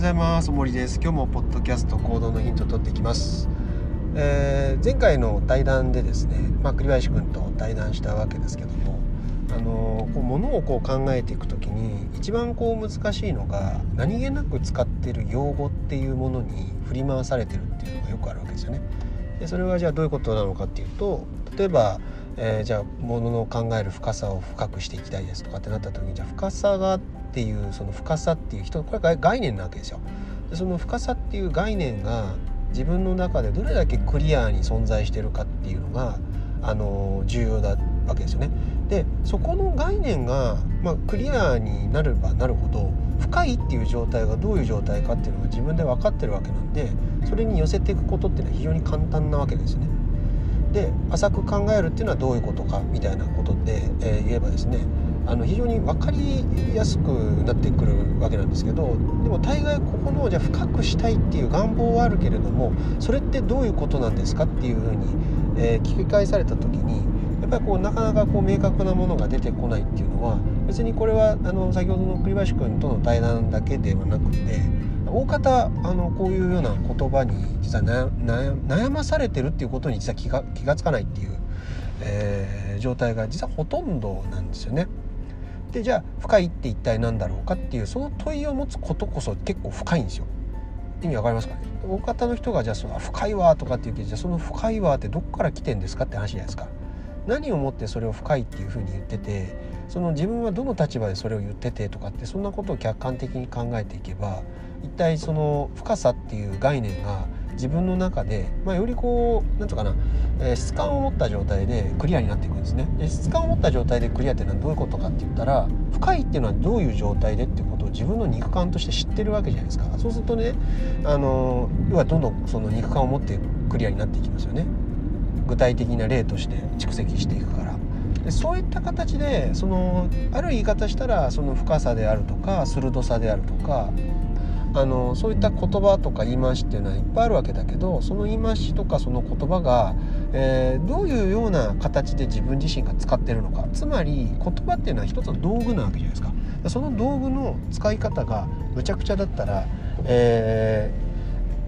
ございます。森です。今日もポッドキャスト行動のヒントを取っていきます、えー、前回の対談でですね、まあ、栗林君と対談したわけですけどもあの、こう物をこう考えていく時に一番こう難しいのが何気なく使ってる用語っていうものに振り回されてるっていうのがよくあるわけですよね。でそれはじゃあどういうことなのかっていうと例えばえー、じゃあ物の考える深さを深くしていきたいですとかってなった時にじゃあ深さがっていうその深さっていう人これ概念なわけですよ。でその深さっていう概念が自分の中でどれだけクリアに存在してるかっていうのがあの重要だわけですよね。でそこの概念が、まあ、クリアになればなるほど深いっていう状態がどういう状態かっていうのが自分で分かってるわけなんでそれに寄せていくことっていうのは非常に簡単なわけですよね。で浅く考えるっていうのはどういうことかみたいなことで、えー、言えばですねあの非常に分かりやすくなってくるわけなんですけどでも大概ここのじゃ深くしたいっていう願望はあるけれどもそれってどういうことなんですかっていうふうに、えー、聞き返された時にやっぱりこうなかなかこう明確なものが出てこないっていうのは別にこれはあの先ほどの栗林君との対談だけではなくて大方あのこういうような言葉に実は悩まされてるっていうことに実は気が気が付かないっていう、えー、状態が実はほとんどなんですよね。でじゃあ深いって一体何だろうかっていうその問いを持つことこそ結構深いんですよ。意味わかりますかね？大方の人がじゃあその深いわとかって言うけどじゃあその深いわってどっから来てんですかって話じゃないですか。何をもってそれを深いっていうふうに言っててその自分はどの立場でそれを言っててとかってそんなことを客観的に考えていけば一体その深さっていう概念が自分の中で、まあ、よりこう何て言うかな、えー、質感を持った状態でクリアになっていくんですね。で質感を持った状態でクリアっていうのはどういうことかって言ったら深いっていうのはどういう状態でってことを自分の肉感として知ってるわけじゃないですか。そうするとねあの要はどんどんその肉感を持ってクリアになっていきますよね。具体的な例として蓄積してでそういった形でそのある言い方したらその深さであるとか鋭さであるとかあのそういった言葉とか言い回しっていうのはいっぱいあるわけだけどその言い回しとかその言葉が、えー、どういうような形で自分自身が使ってるのか。つまり言葉っていうのは一つの道具なわけじゃないですか。その道具の使い方がむちゃくちゃだったら、え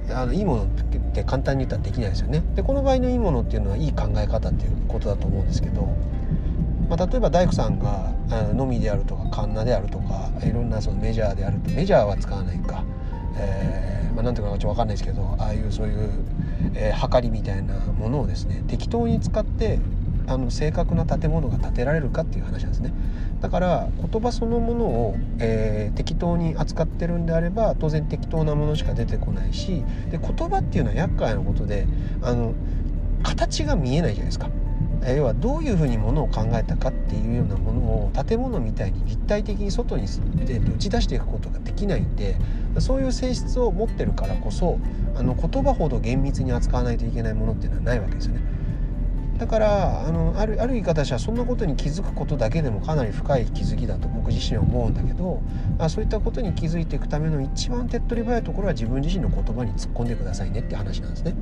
ー、あのいいものって簡単に言ったらできないですよね。でこの場合のいいものっていうのはいい考え方っていうことだと思うんですけどまあ、例えば大工さんがのみであるとかカンナであるとかいろんなそのメジャーであるとメジャーは使わないか、えーまあ、なんていうかちょっと分かんないですけどああいうそういう、えー、はかりみたいなものをですね適当に使ってあの正確な建物が建てられるかっていう話なんですね。だから言葉そのものを、えー、適当に扱ってるんであれば当然適当なものしか出てこないしで言葉っていうのは厄介なことであの形が見えないじゃないですか。要はどういうふうにものを考えたかっていうようなものを建物みたいに立体的に外に打ち出していくことができないんでそういう性質を持ってるからこそあの言葉ほど厳密に扱わないといけないものっていうのはないわけですよね。だからあのあるある言い方したらそんなことに気づくことだけでもかなり深い気づきだと僕自身は思うんだけどあそういったことに気づいていくための一番手っ取り早いところは自分自身の言葉に突っ込んでくださいねって話なんですね。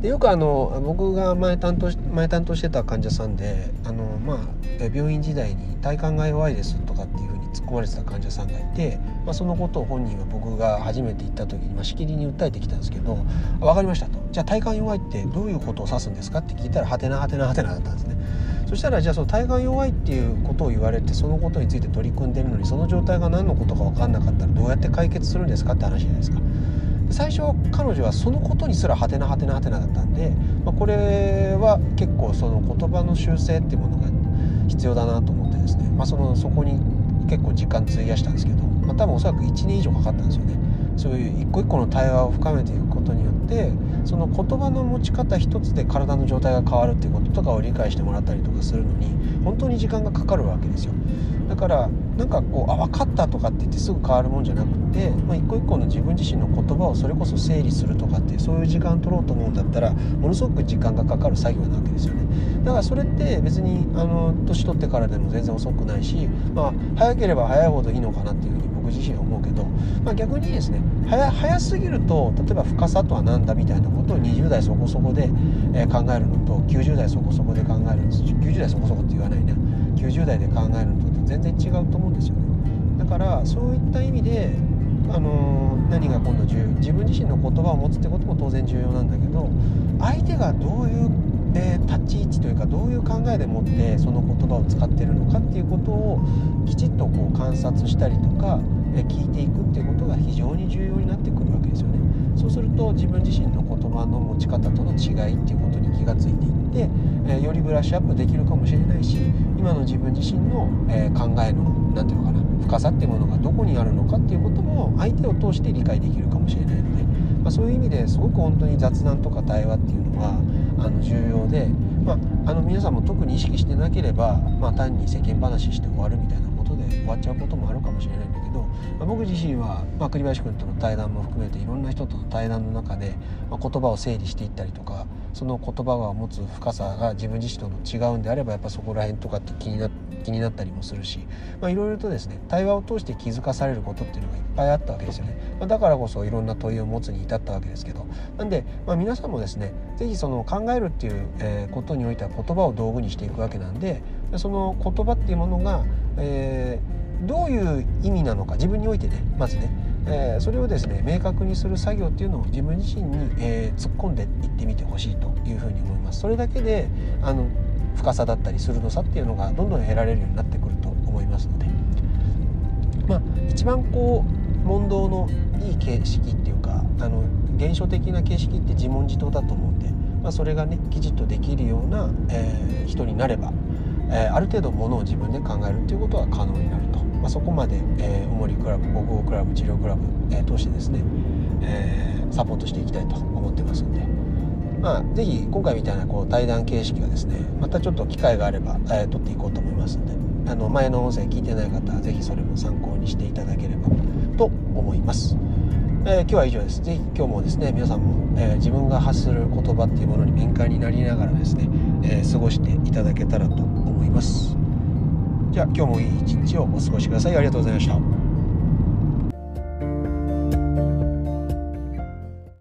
でよくあの僕が前担当前担当してた患者さんであの、まあ、病院時代に体幹が弱いですとかっていうふうに突っ込まれてた患者さんがいて、まあ、そのことを本人は僕が初めて行った時に、まあ、しきりに訴えてきたんですけど「分かりました」と「じゃあ体幹弱いってどういうことを指すんですか?」って聞いたら「はてなはてなはてな」だったんですね。そしたらじゃあその体幹弱いっていうことを言われてそのことについて取り組んでるのにその状態が何のことか分かんなかったらどうやって解決するんですかって話じゃないですか。最初彼女はそのことにすらはてなはてなはてなだったんで、まあ、これは結構その言葉の修正っていうものが必要だなと思ってですね、まあ、そのそこに結構時間費やしたんですけど、まあ、多分おそらく1年以上かかったんですよね。そういう一個一個の対話を深めていくことによってその言葉の持ち方一つで体の状態が変わるっていうこととかを理解してもらったりとかするのに本当に時間がかかるわけですよ。だからなんかこうあ分かったとかって言ってすぐ変わるもんじゃなくて、まあ、一個一個の自分自身の言葉をそれこそ整理するとかってそういう時間取ろうと思うんだったらものすごく時間がかかる作業なわけですよね。だからそれって別にあの年取ってからでも全然遅くないし、まあ、早ければ早いほどいいのかなっていうふうに僕自身は思うけど、まあ、逆にですね早早すぎると例えば深さとは何だみたいなことを20代そこそこで、え考えるのと90代そこそこで考える90代そこそこって言わないね90代で考えるのと全然違うと思うんですよね。だからそういった意味であの何が今度重要自分自身の言葉を持つってことも当然重要なんだけど相手がどういうえー、立ち位置というかどういう考えでもってその言葉を使ってるのかっていうことをきちっとこう観察したりとか、えー、聞いていくっていうことが非常に重要になってくるわけですよね。そうすると自分自身の言葉の持ち方との違いっていうことに気がついていって、えー、よりブラッシュアップできるかもしれないし今の自分自身の、え考えの何て言うのかな深さっていうものがどこにあるのかっていうことも相手を通して理解できるかもしれないので、まあ、そういう意味ですごく本当に雑談とか対話っていうのはあの重要で、まあ、あの皆さんも特に意識してなければ、まあ、単に世間話して終わるみたいなことで終わっちゃうこともあるかもしれないんだけど、まあ、僕自身は、まあ、栗林君との対談も含めていろんな人との対談の中で、まあ、言葉を整理していったりとかその言葉が持つ深さが自分自身との違うんであればやっぱそこら辺とかって気にな気になったりもするし、まあ、いろいろとですね対話を通して気づかされることっていうのがいっぱいあったわけですよね、まあ、だからこそいろんな問いを持つに至ったわけですけど。なんで、まあ、皆さんもですね是非その考えるっていう、えことにおいては言葉を道具にしていくわけなんでその言葉っていうものが、えー、どういう意味なのか自分においてねまずねえー、それをですね明確にする作業っていうのを自分自身に、えー、突っ込んでっみてほしいというふに思います。それだけであの深さだったり鋭さっていうのがどんどん得られるようになってくると思いますのでまあ一番こう問答のいい形式っていうかあの現象的な形式って自問自答だと思うんで、まあ、それがねきちっとできるような、えー、人になれば、えー、ある程度ものを自分で考えるっていうことは可能になると。まあ、そこまで、えー、主にクラブ国語クラブ治療クラブ、えー、通してですね、え、サポートしていきたいと思ってますんで、まあ、ぜひ今回みたいなこう対談形式はですねまたちょっと機会があれば、えー、撮っていこうと思いますんであの前の音声聞いてない方はぜひそれも参考にしていただければと思います。えー、今日は以上です。ぜひ今日もですね、皆さんも、えー、自分が発する言葉っていうものに敏感になりながらですね、えー、過ごしていただけたらと思います。じゃあ今日もいい一日をお過ごしくださいありがとうございました